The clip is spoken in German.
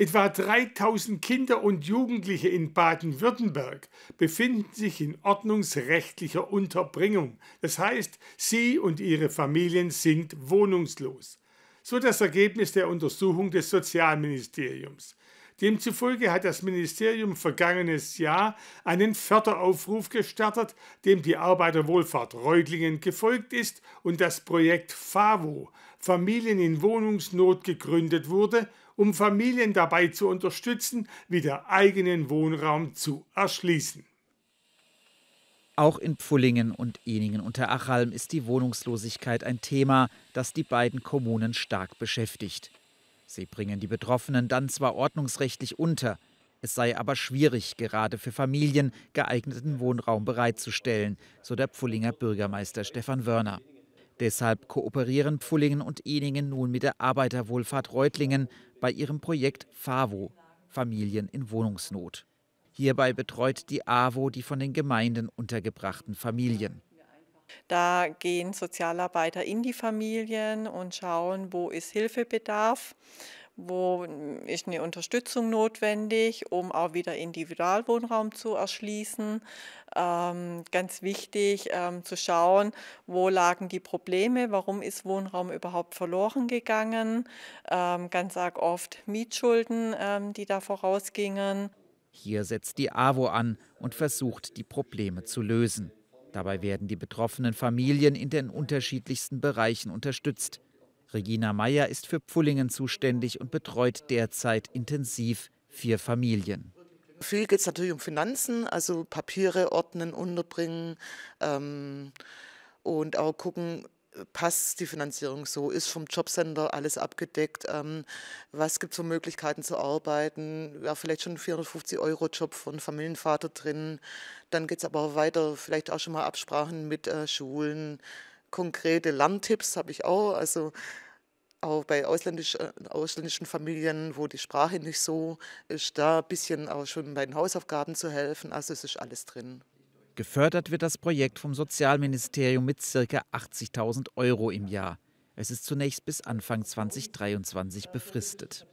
Etwa 3000 Kinder und Jugendliche in Baden-Württemberg befinden sich in ordnungsrechtlicher Unterbringung. Das heißt, sie und ihre Familien sind wohnungslos. So das Ergebnis der Untersuchung des Sozialministeriums. Demzufolge hat das Ministerium vergangenes Jahr einen Förderaufruf gestartet, dem die Arbeiterwohlfahrt Reutlingen gefolgt ist und das Projekt FAVO, Familien in Wohnungsnot, gegründet wurde, um Familien dabei zu unterstützen, wieder eigenen Wohnraum zu erschließen. Auch in Pfullingen und Eningen unter Achalm ist die Wohnungslosigkeit ein Thema, das die beiden Kommunen stark beschäftigt. Sie bringen die Betroffenen dann zwar ordnungsrechtlich unter, es sei aber schwierig, gerade für Familien geeigneten Wohnraum bereitzustellen, so der Pfullinger Bürgermeister Stefan Wörner. Deshalb kooperieren Pfullingen und Eningen nun mit der Arbeiterwohlfahrt Reutlingen bei ihrem Projekt FAVO, Familien in Wohnungsnot. Hierbei betreut die AWO die von den Gemeinden untergebrachten Familien. Da gehen Sozialarbeiter in die Familien und schauen, wo ist Hilfebedarf, wo ist eine Unterstützung notwendig, um auch wieder Individualwohnraum zu erschließen. Ähm, ganz wichtig ähm, zu schauen, wo lagen die Probleme, warum ist Wohnraum überhaupt verloren gegangen. Ähm, ganz arg oft Mietschulden, ähm, die da vorausgingen. Hier setzt die AWO an und versucht, die Probleme zu lösen. Dabei werden die betroffenen Familien in den unterschiedlichsten Bereichen unterstützt. Regina Meyer ist für Pfullingen zuständig und betreut derzeit intensiv vier Familien. Viel geht es natürlich um Finanzen, also Papiere ordnen, unterbringen ähm, und auch gucken, passt die Finanzierung so? Ist vom Jobcenter alles abgedeckt? Ähm, was gibt es für Möglichkeiten zu arbeiten? Ja, vielleicht schon ein 450-Euro-Job von Familienvater drin. Dann geht es aber weiter, vielleicht auch schon mal Absprachen mit äh, Schulen. Konkrete Lerntipps habe ich auch. Also auch bei ausländisch, äh, ausländischen Familien, wo die Sprache nicht so ist, da ein bisschen auch schon bei den Hausaufgaben zu helfen. Also es ist alles drin. Gefördert wird das Projekt vom Sozialministerium mit ca. 80.000 Euro im Jahr. Es ist zunächst bis Anfang 2023 befristet.